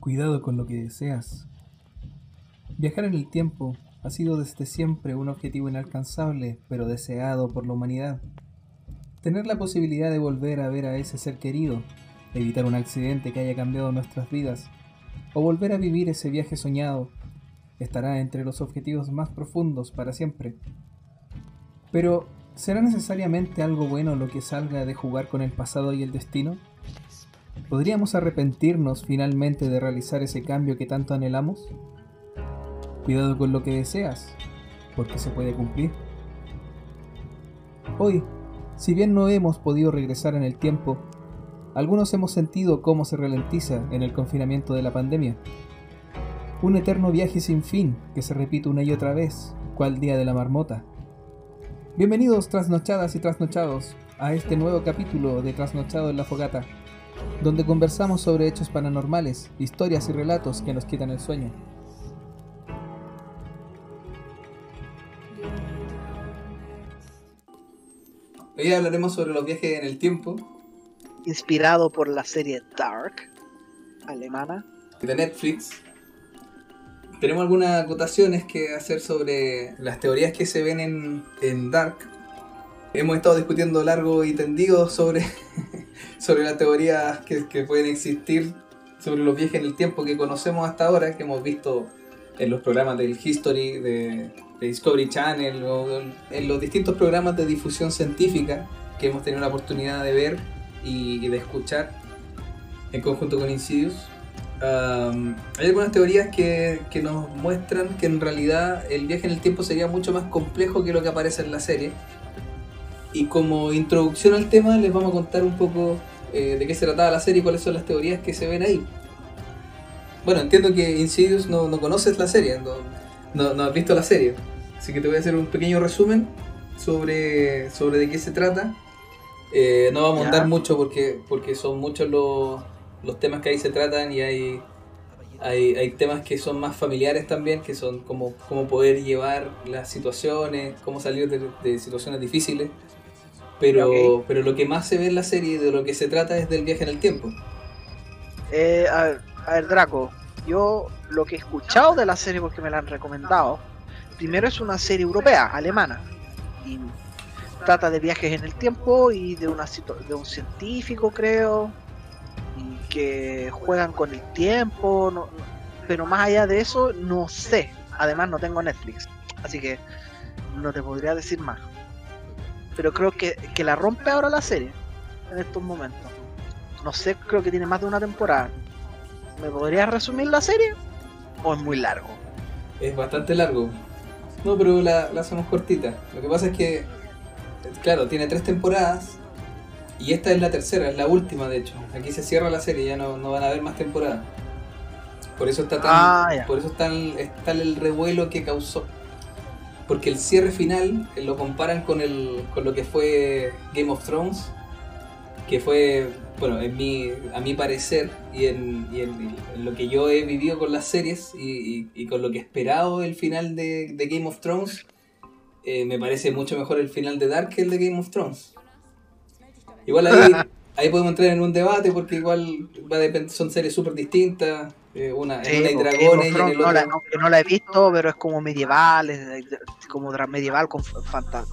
Cuidado con lo que deseas. Viajar en el tiempo ha sido desde siempre un objetivo inalcanzable, pero deseado por la humanidad. Tener la posibilidad de volver a ver a ese ser querido, evitar un accidente que haya cambiado nuestras vidas, o volver a vivir ese viaje soñado, estará entre los objetivos más profundos para siempre. Pero, ¿será necesariamente algo bueno lo que salga de jugar con el pasado y el destino? ¿Podríamos arrepentirnos finalmente de realizar ese cambio que tanto anhelamos? Cuidado con lo que deseas, porque se puede cumplir. Hoy, si bien no hemos podido regresar en el tiempo, algunos hemos sentido cómo se ralentiza en el confinamiento de la pandemia. Un eterno viaje sin fin que se repite una y otra vez, cual día de la marmota. Bienvenidos trasnochadas y trasnochados a este nuevo capítulo de Trasnochado en la Fogata, donde conversamos sobre hechos paranormales, historias y relatos que nos quitan el sueño. Hoy hablaremos sobre los viajes en el tiempo. Inspirado por la serie Dark, alemana. De Netflix. Tenemos algunas acotaciones que hacer sobre las teorías que se ven en, en Dark. Hemos estado discutiendo largo y tendido sobre, sobre las teorías que, que pueden existir sobre los viajes en el tiempo que conocemos hasta ahora, que hemos visto en los programas del History, de, Discovery Channel, en los distintos programas de difusión científica que hemos tenido la oportunidad de ver y, de escuchar en conjunto con Insidious. Hay algunas teorías que, que, nos muestran que en realidad el viaje en el tiempo sería mucho más complejo que lo que aparece en la serie. Y como introducción al tema les vamos a contar un poco eh, de qué se trataba la serie y cuáles son las teorías que se ven ahí. Bueno, entiendo que Insidious no, no conoces la serie, no, no, no, has visto la serie. Así que te voy a hacer un pequeño resumen sobre, sobre de qué se trata. Eh, no vamos a andar mucho porque, porque son muchos los, los temas que ahí se tratan y hay, hay, hay, temas que son más familiares también, que son como cómo poder llevar las situaciones, cómo salir de, de situaciones difíciles. Pero, okay. pero lo que más se ve en la serie de lo que se trata es del viaje en el tiempo. Eh, a, ver, a ver, Draco, yo lo que he escuchado de la serie porque me la han recomendado, primero es una serie europea, alemana, y trata de viajes en el tiempo y de, una, de un científico, creo, y que juegan con el tiempo, no, pero más allá de eso, no sé. Además, no tengo Netflix, así que no te podría decir más. Pero creo que, que la rompe ahora la serie en estos momentos. No sé, creo que tiene más de una temporada. ¿Me podrías resumir la serie? ¿O es muy largo? Es bastante largo. No, pero la, la hacemos cortita. Lo que pasa es que, claro, tiene tres temporadas. Y esta es la tercera, es la última de hecho. Aquí se cierra la serie, ya no, no van a haber más temporadas. Por eso está tan. Ah, por eso está el, está el revuelo que causó. Porque el cierre final eh, lo comparan con el. con lo que fue Game of Thrones. Que fue bueno, en mi, a mi parecer y, en, y en, en, lo que yo he vivido con las series y, y, y con lo que he esperado el final de, de Game of Thrones, eh, me parece mucho mejor el final de Dark que el de Game of Thrones. Igual ahí, ahí podemos entrar en un debate porque igual va a son series súper distintas. Eh, una, sí, en una dragones no, otro... la, no, no, la, he visto, pero es como medieval, es como medieval con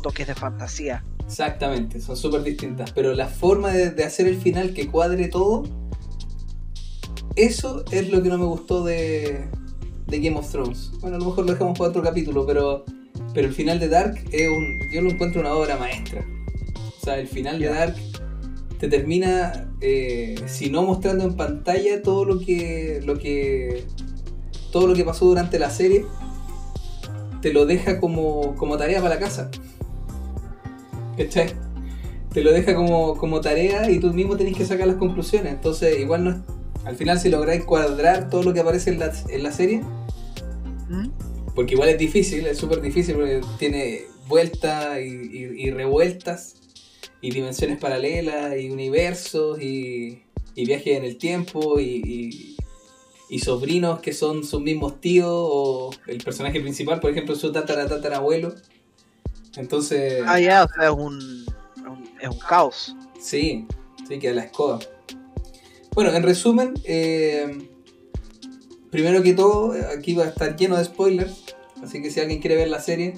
toques de fantasía. Exactamente, son súper distintas. Pero la forma de, de, hacer el final que cuadre todo, eso es lo que no me gustó de, de Game of Thrones. Bueno, a lo mejor lo dejamos para otro capítulo, pero, pero el final de Dark es un, yo lo encuentro una obra maestra. O sea, el final de Dark te termina, eh, si no mostrando en pantalla todo lo que, lo que, todo lo que pasó durante la serie, te lo deja como, como tarea para la casa. ¿Cachai? Te lo deja como, como tarea y tú mismo tenés que sacar las conclusiones. Entonces, igual no es, al final si lográis cuadrar todo lo que aparece en la, en la serie, ¿Mm? porque igual es difícil, es súper difícil, porque tiene vueltas y, y, y, revueltas, y dimensiones paralelas, y universos, y, y viajes en el tiempo, y, y, sobrinos que son sus mismos tíos, o el personaje principal, por ejemplo, su tatara, tatarabuelo. Entonces. Ah, ya, o sea, es un, es un caos. Sí, sí, que a la escoba. Bueno, en resumen, eh, primero que todo, aquí va a estar lleno de spoilers, así que si alguien quiere ver la serie,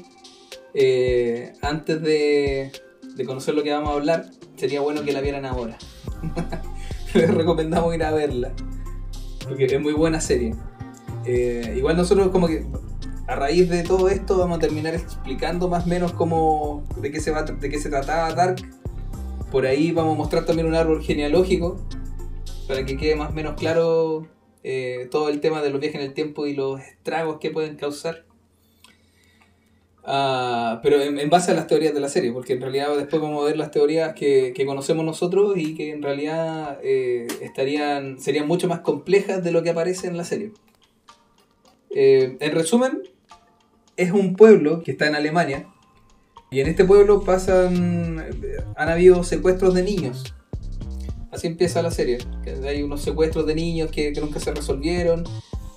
eh, antes de, de conocer lo que vamos a hablar, sería bueno que la vieran ahora. Les recomendamos ir a verla, porque es muy buena serie. Eh, igual nosotros como que a raíz de todo esto vamos a terminar explicando más o menos cómo, de qué se, va, de qué se trataba Dark. Por ahí vamos a mostrar también un árbol genealógico para que quede más o menos claro eh, todo el tema de los viajes en el tiempo y los estragos que pueden causar. Ah, pero en, base a las teorías de la serie, porque en realidad después vamos a ver las teorías que, conocemos nosotros y que en realidad eh, estarían serían mucho más complejas de lo que aparece en la serie. Eh, en resumen, es un pueblo que está en Alemania y en este pueblo pasan han habido secuestros de niños Así empieza la serie. Hay unos secuestros de niños que, nunca se resolvieron.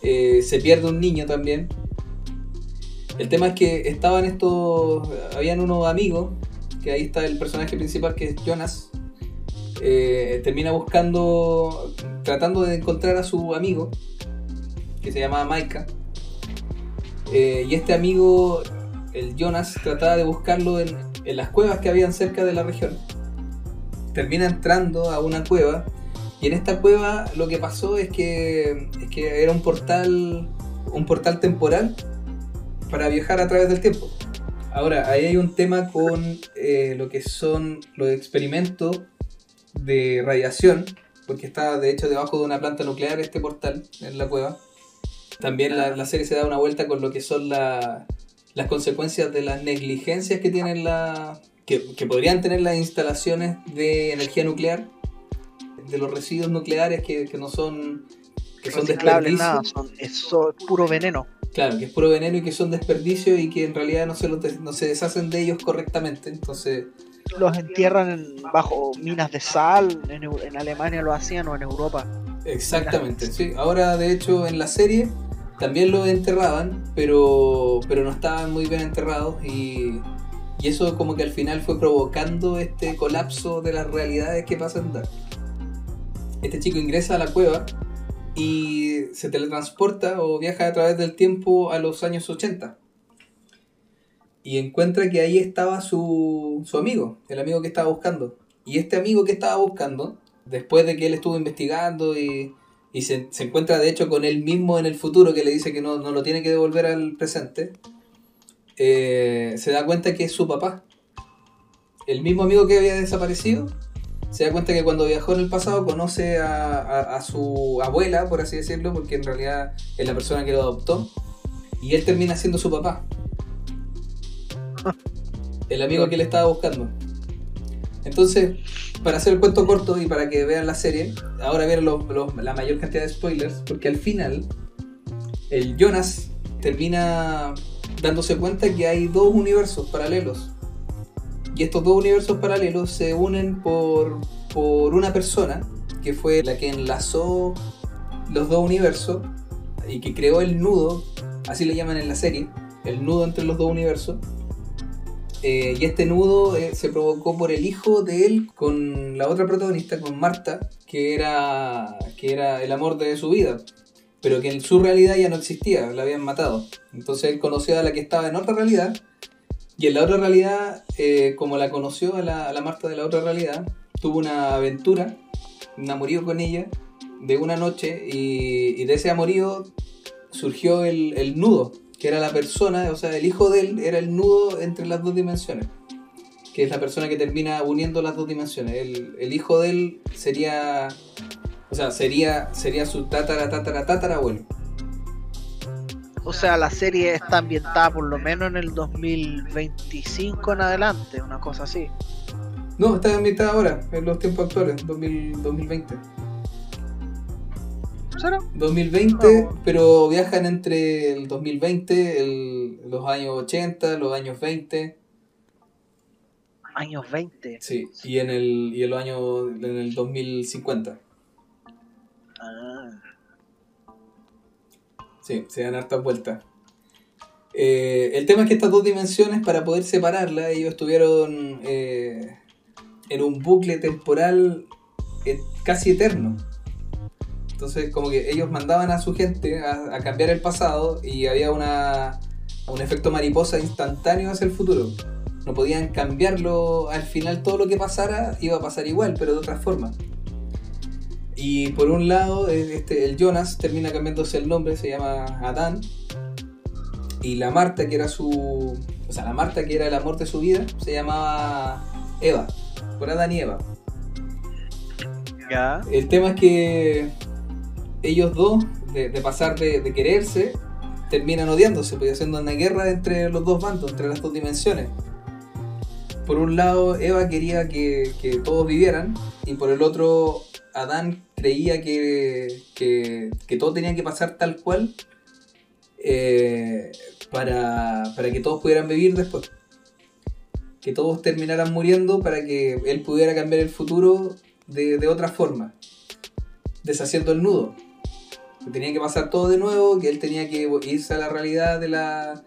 Eh, se pierde un niño también. El tema es que estaban estos. Habían unos amigos. Que ahí está el personaje principal que es Jonas. Eh, termina buscando. Tratando de encontrar a su amigo. Que se llamaba Maika. Eh, y este amigo, el Jonas, trataba de buscarlo en, en las cuevas que habían cerca de la región termina entrando a una cueva y en esta cueva lo que pasó es que, es que era un portal, un portal temporal para viajar a través del tiempo. Ahora, ahí hay un tema con eh, lo que son los experimentos de radiación, porque está de hecho debajo de una planta nuclear este portal en la cueva. También la, la serie se da una vuelta con lo que son las consecuencias de las negligencias que tienen la, que, podrían tener las instalaciones de energía nuclear, de los residuos nucleares que, no son que son desperdicios. Nada, son, es puro veneno. Claro, que es puro veneno y que son desperdicios y que en realidad no se, no se deshacen de ellos correctamente. Entonces. Los entierran bajo minas de sal, en, en, Alemania lo hacían o en Europa. Exactamente, sí. Ahora, de hecho, en la serie también lo enterraban, pero, pero no estaban muy bien enterrados y y eso como que al final fue provocando este colapso de las realidades que pasan. Este chico ingresa a la cueva y se teletransporta o viaja a través del tiempo a los años 80. Y encuentra que ahí estaba su, su amigo, el amigo que estaba buscando. Y este amigo que estaba buscando, después de que él estuvo investigando y, y se, se, encuentra de hecho con él mismo en el futuro que le dice que no, no lo tiene que devolver al presente, eh, se da cuenta que es su papá. El mismo amigo que había desaparecido se da cuenta que cuando viajó en el pasado conoce a, su abuela, por así decirlo, porque en realidad es la persona que lo adoptó, y él termina siendo su papá. El amigo que él estaba buscando. Entonces, para hacer el cuento corto y para que vean la serie, ahora vienen la mayor cantidad de spoilers, porque al final el Jonas termina dándose cuenta que hay dos universos paralelos. Y estos dos universos paralelos se unen por, por una persona que fue la que enlazó los dos universos y que creó el nudo, así le llaman en la serie, el nudo entre los dos universos. Eh, y este nudo eh, se provocó por el hijo de él con la otra protagonista, con Marta, que era, que era el amor de su vida pero que en su realidad ya no existía, la habían matado. Entonces él conoció a la que estaba en otra realidad, y en la otra realidad, eh, como la conoció a la, Marta de la otra realidad, tuvo una aventura, un amorío con ella, de una noche, y, de ese amorío surgió el, nudo, que era la persona, o sea, el hijo de él era el nudo entre las dos dimensiones, que es la persona que termina uniendo las dos dimensiones. El, el hijo de él sería o sea, sería, sería su tatara, tatara, tatara abuelo. O sea, la serie está ambientada por lo menos en el 2025 en adelante, una cosa así. No, está ambientada ahora, en los tiempos actuales, 2020. ¿Será? 2020, ah, pero viajan entre el 2020, los años 80, los años 20. Años 20. Sí, y en el, y el año en el 2050. Ah. Sí, se dan hartas vueltas. Eh, el tema es que estas dos dimensiones, para poder separarlas, ellos estuvieron eh, en un bucle temporal casi eterno. Entonces como que ellos mandaban a su gente a, a cambiar el pasado y había una, un efecto mariposa instantáneo hacia el futuro. No podían cambiarlo, al final todo lo que pasara iba a pasar igual, pero de otra forma. Y por un lado, este, el Jonas termina cambiándose el nombre, se llama Adán. Y la Marta, que era su. O sea, la Marta, que era el amor de su vida, se llamaba Eva. Por Adán y Eva. Ya. El tema es que ellos dos, de, de pasar de, de quererse, terminan odiándose, pues haciendo una guerra entre los dos bandos, entre las dos dimensiones. Por un lado, Eva quería que, que todos vivieran, y por el otro, Adán creía que, que, que todo tenía que pasar tal cual eh, para, para que todos pudieran vivir después. Que todos terminaran muriendo para que él pudiera cambiar el futuro de, de otra forma, deshaciendo el nudo. Que tenía que pasar todo de nuevo, que él tenía que irse a la realidad de la,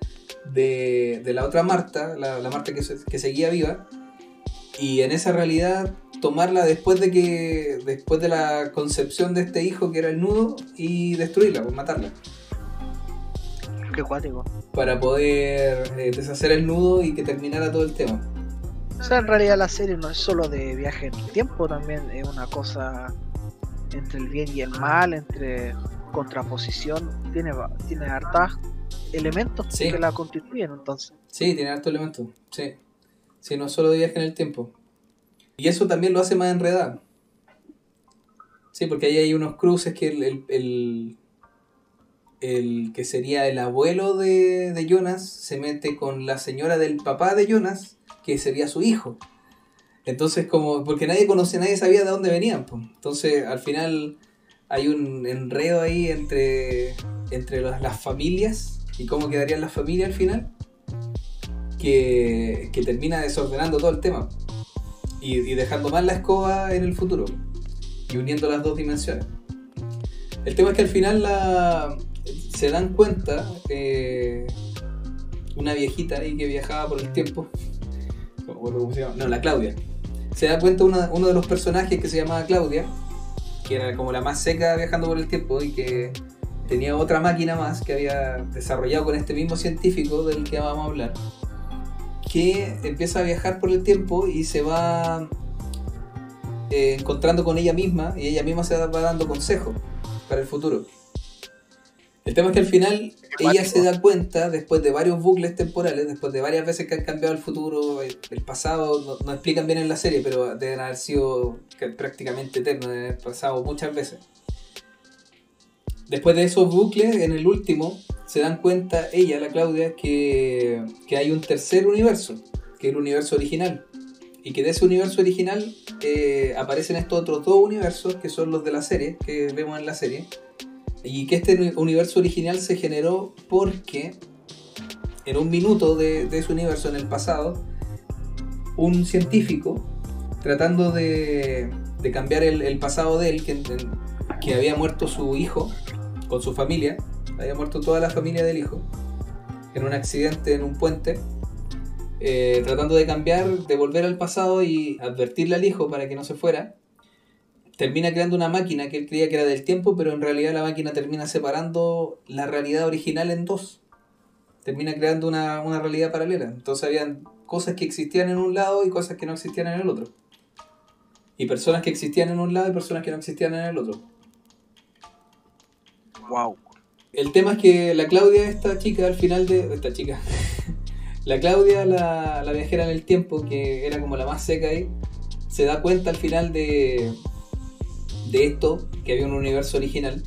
de, de la otra Marta, la, la Marta que, que seguía viva, y en esa realidad tomarla después de que después de la concepción de este hijo que era el nudo y destruirla, pues matarla, Qué cuático. para poder eh, deshacer el nudo y que terminara todo el tema. O sea, en realidad la serie no es solo de viaje en el tiempo, también es una cosa entre el bien y el mal, entre contraposición, tiene, tiene hartas elementos Sí. que la constituyen, entonces. Sí, tiene harto elemento, sí. Sí, no solo de viaje en el tiempo. Y eso también lo hace más enredado. Sí, porque ahí hay unos cruces que el, el, el, que sería el abuelo de, de Jonas se mete con la señora del papá de Jonas, que sería su hijo. Entonces, como, porque nadie conocía, nadie sabía de dónde venían. pues. Entonces, al final hay un enredo ahí entre, entre las, las familias y cómo quedarían las familias al final que, que termina desordenando todo el tema y, dejando mal la escoba en el futuro y uniendo las dos dimensiones. El tema es que al final la, se dan cuenta eh, una viejita ahí que viajaba por el tiempo, cómo no, la Claudia. Se da cuenta una- uno de los personajes que se llamaba Claudia, que era como la más seca viajando por el tiempo y que tenía otra máquina más que había desarrollado con este mismo científico del que vamos a hablar, que empieza a viajar por el tiempo y se va eh, encontrando con ella misma y ella misma se va dando consejos para el futuro. El tema es que al final ella se da cuenta, después de varios bucles temporales, después de varias veces que han cambiado el futuro, el, el pasado, no, no explican bien en la serie, pero deben haber sido prácticamente eternos, deben haber pasado muchas veces. Después de esos bucles, en el último, se dan cuenta ella, la Claudia, que, que hay un tercer universo, que es el universo original. Y que de ese universo original eh, aparecen estos otros dos universos, que son los de la serie, que vemos en la serie. Y que este uni- universo original se generó porque en un minuto de, de ese universo en el pasado, un científico, tratando de, de cambiar el, el pasado de él, que, que había muerto su hijo con su familia, había muerto toda la familia del hijo, en un accidente en un puente, eh, tratando de cambiar, de volver al pasado y advertirle al hijo para que no se fuera, termina creando una máquina que él creía que era del tiempo, pero en realidad la máquina termina separando la realidad original en dos. Termina creando una, una realidad paralela. Entonces habían cosas que existían en un lado y cosas que no existían en el otro. Y personas que existían en un lado y personas que no existían en el otro. Wow. El tema es que la Claudia, esta chica, al final de. Esta chica. la Claudia, la, la viajera en el tiempo, que era como la más seca ahí, se da cuenta al final de. de esto, que había un universo original,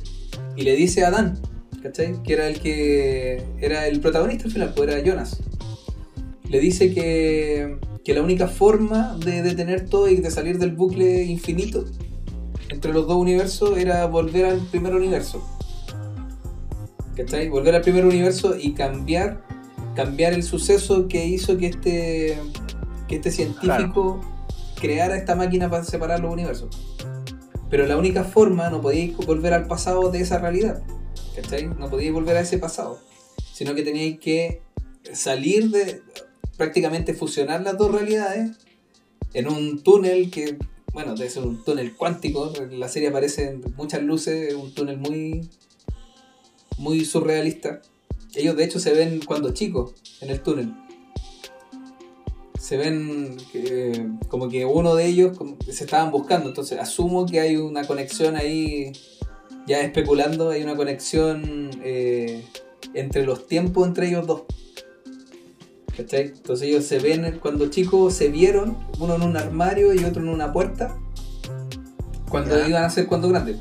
y le dice a Dan, ¿cachai? Que era el que. era el protagonista al final, pues era Jonas. Le dice que. que la única forma de detener todo y de salir del bucle infinito entre los dos universos era volver al primer universo. ¿Cachai? Volver al primer universo y cambiar, cambiar el suceso que hizo que este, que este científico creara esta máquina para separar los universos. Pero la única forma, no podíais volver al pasado de esa realidad. ¿Cachai? No podíais volver a ese pasado. Sino que teníais que salir de. prácticamente fusionar las dos realidades en un túnel que bueno, debe ser un túnel cuántico. En la serie aparecen muchas luces, un túnel muy, muy surrealista. Ellos de hecho se ven cuando chicos en el túnel. Se ven que- como que uno de ellos como que se estaban buscando. Entonces asumo que hay una conexión ahí, ya especulando, hay una conexión eh, entre los tiempos entre ellos dos. ¿Cachai? Entonces ellos se ven cuando chicos se vieron, uno en un armario y otro en una puerta, cuando iban a ser cuando grandes.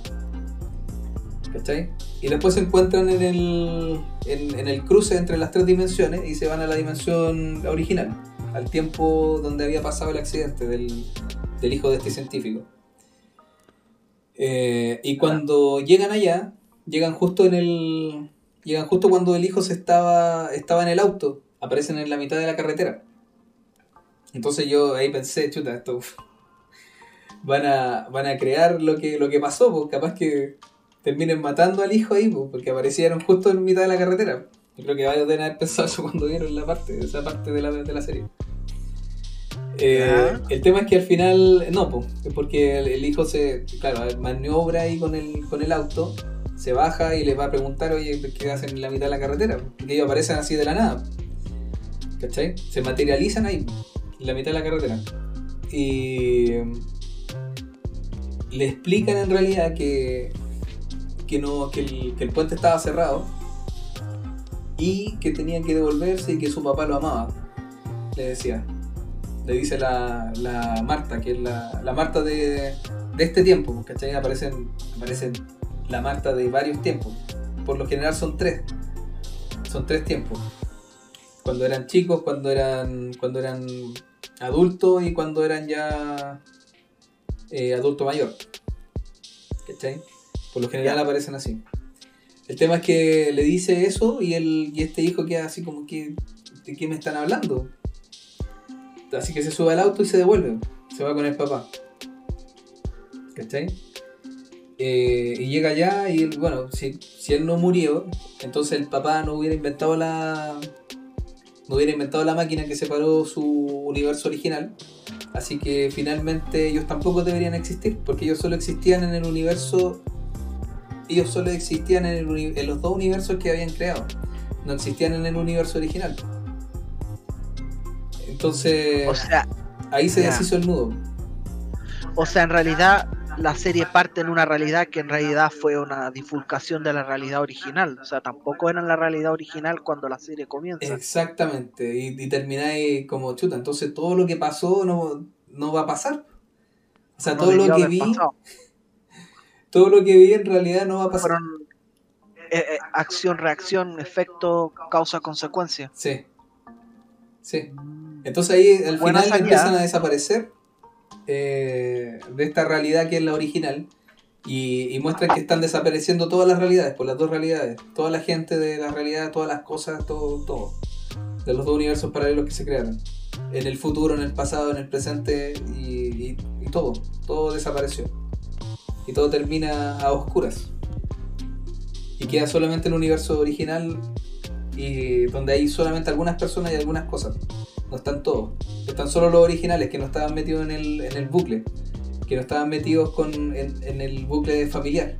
¿Cachai? Y después se encuentran en el, en, el cruce entre las tres dimensiones y se van a la dimensión original, al tiempo donde había pasado el accidente del, del hijo de este científico. Eh, y cuando llegan allá, llegan justo en el. Llegan justo cuando el hijo se estaba. estaba en el auto. Aparecen en la mitad de la carretera. Entonces yo ahí pensé, chuta, esto. Van a, van a crear lo que, lo que pasó, pues capaz que terminen matando al hijo ahí, pues, porque aparecieron justo en mitad de la carretera. Yo creo que varios deben haber pensado eso cuando vieron la parte, esa parte de la, de la serie. Eh, el tema es que al final, no, pues, es porque el, el hijo se, claro, maniobra ahí con el, con el auto, se baja y le va a preguntar, oye, ¿qué hacen en la mitad de la carretera? Porque ellos aparecen así de la nada. ¿Cachai? Se materializan ahí, en la mitad de la carretera. Y le explican en realidad que, que, no, que, el, que el puente estaba cerrado y que tenía que devolverse y que su papá lo amaba. Le decía. Le dice la, la Marta, que es la, la Marta de, de este tiempo, ¿cachai? Aparecen, aparecen la Marta de varios tiempos. Por lo general son tres. Son tres tiempos. Cuando eran chicos, cuando eran, cuando eran adultos y cuando eran ya eh, adulto mayor. ¿Cachai? Por lo general aparecen así. El tema es que le dice eso y, el, y este hijo queda así como que, ¿de qué me están hablando? Así que se sube al auto y se devuelve. Se va con el papá. ¿Cachai? Eh, y llega allá y bueno, si, si él no murió, entonces el papá no hubiera inventado la. No hubiera inventado la máquina que separó su universo original. Así que finalmente ellos tampoco deberían existir, porque ellos solo existían en el universo. Ellos solo existían en, el en los dos universos que habían creado. No existían en el universo original. Entonces, O sea, ahí se ya. deshizo el nudo. o sea, en realidad la serie parte en una realidad que en realidad fue una difulcación de la realidad original. O sea, tampoco era la realidad original cuando la serie comienza. Exactamente, y, y termináis como chuta. Entonces, todo lo que pasó no, no va a pasar. O sea, No todo lo que vi, pasado. Todo lo que vi en realidad no va a pasar. Fueron eh, eh, acción, reacción, efecto, causa, consecuencia. Sí. Sí. Entonces ahí al Buena final salida. empiezan a desaparecer eh, de esta realidad que es la original y, y muestran que están desapareciendo todas las realidades, por las dos realidades, toda la gente de la realidad, todas las cosas, todo, todo, de los dos universos paralelos que se crearon, en el futuro, en el pasado, en el presente y, y- y todo, todo desapareció y todo termina a oscuras y queda solamente el universo original y donde hay solamente algunas personas y algunas cosas. No están todos. Están solo los originales que no estaban metidos en el, en el bucle. Que no estaban metidos con, en, en el bucle familiar.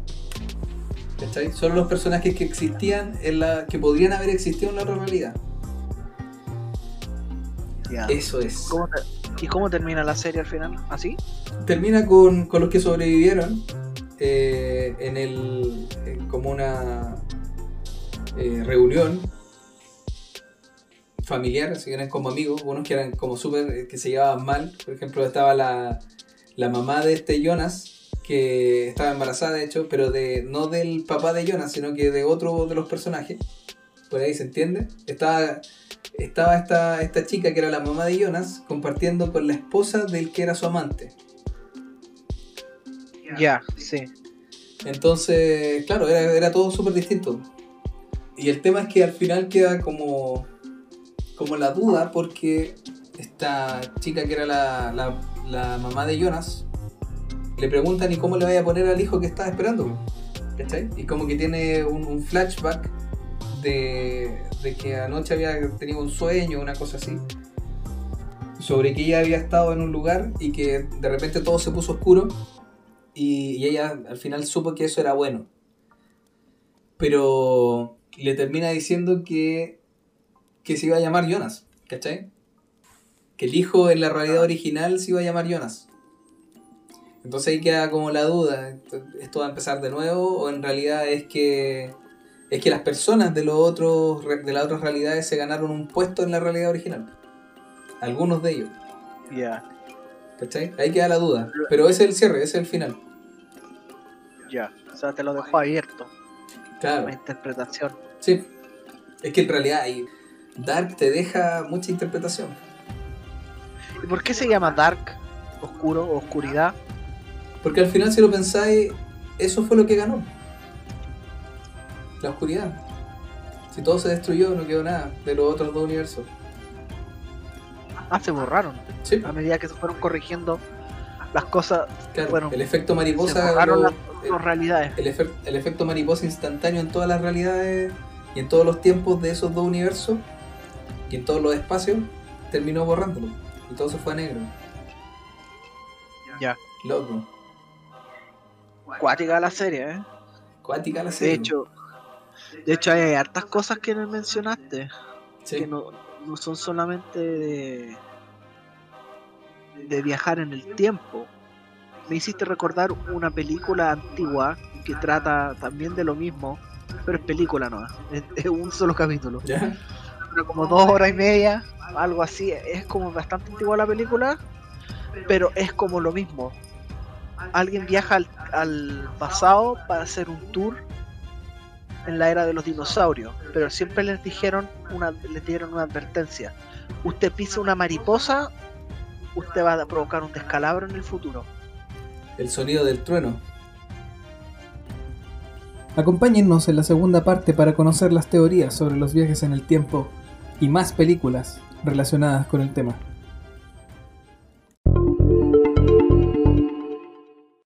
¿Cachai? Solo los personajes que existían en la. que podrían haber existido en la otra realidad. Eso es. ¿Cómo te- ¿Y cómo termina la serie al final? ¿Así? Termina con, con los que sobrevivieron. Eh, en el. en como una eh, reunión familiar, así que eran como amigos, unos que eran como súper, eh, que se llevaban mal, por ejemplo estaba la, la mamá de este Jonas, que estaba embarazada de hecho, pero de no del papá de Jonas, sino que de otro de los personajes, por ahí se entiende, estaba, estaba esta, esta chica que era la mamá de Jonas compartiendo con la esposa del que era su amante. Ya, sí. Entonces, claro, era, era todo súper distinto. Y el tema es que al final queda como, como la duda porque esta chica que era la, la- la mamá de Jonas le preguntan y cómo le vaya a poner al hijo que estaba esperando. ¿Cachai? Y como que tiene un, un flashback de, de que anoche había tenido un sueño, una cosa así. sobre que ella había estado en un lugar y que de repente todo se puso oscuro y, y ella al final supo que eso era bueno. Pero le termina diciendo que, que se iba a llamar Jonas, ¿cachai? Que el hijo en la realidad original se iba a llamar Jonas. Entonces ahí queda como la duda, ¿esto va a empezar de nuevo o en realidad es que es que las personas de los otros de las otras realidades se ganaron un puesto en la realidad original? Algunos de ellos. Ya, ¿Cachai? Ahí queda la duda. Pero ese es el cierre, ese es el final. Ya. O sea, te lo dejo abierto. Claro. La interpretación. Sí. Es que en realidad ahí Dark te deja mucha interpretación. ¿Y por qué se llama Dark? Oscuro, oscuridad. Porque al final si lo pensáis, eso fue lo que ganó. La oscuridad. Si todo se destruyó, no quedó nada de los otros dos universos. Ah, se borraron. Sí, A medida que se fueron corrigiendo las cosas, claro. bueno, el efecto se mariposa. borraron lo- las dos realidades. el, efe- el efecto mariposa instantáneo en todas las realidades y en todos los tiempos de esos dos universos y en todos los espacios terminó borrándolo. Y todo se fue a negro. Ya. Loco. Cuática la serie, ¿eh? Cuática la De serie. hecho, de hecho hay hartas cosas que no mencionaste Sí. que no, no son solamente de, de viajar en el tiempo. Me hiciste recordar una película antigua que trata también de lo mismo, pero es película no, es, es un solo capítulo. ¿Ya? Dura como dos horas y media, algo así. Es como bastante antigua la película, pero es como lo mismo. Alguien viaja al, al pasado para hacer un tour en la era de los dinosaurios, pero siempre les dijeron una, les dieron una advertencia. Usted pisa una mariposa, usted va a provocar un descalabro en el futuro. El sonido del trueno. Acompáñennos en la segunda parte para conocer las teorías sobre los viajes en el tiempo y más películas relacionadas con el tema.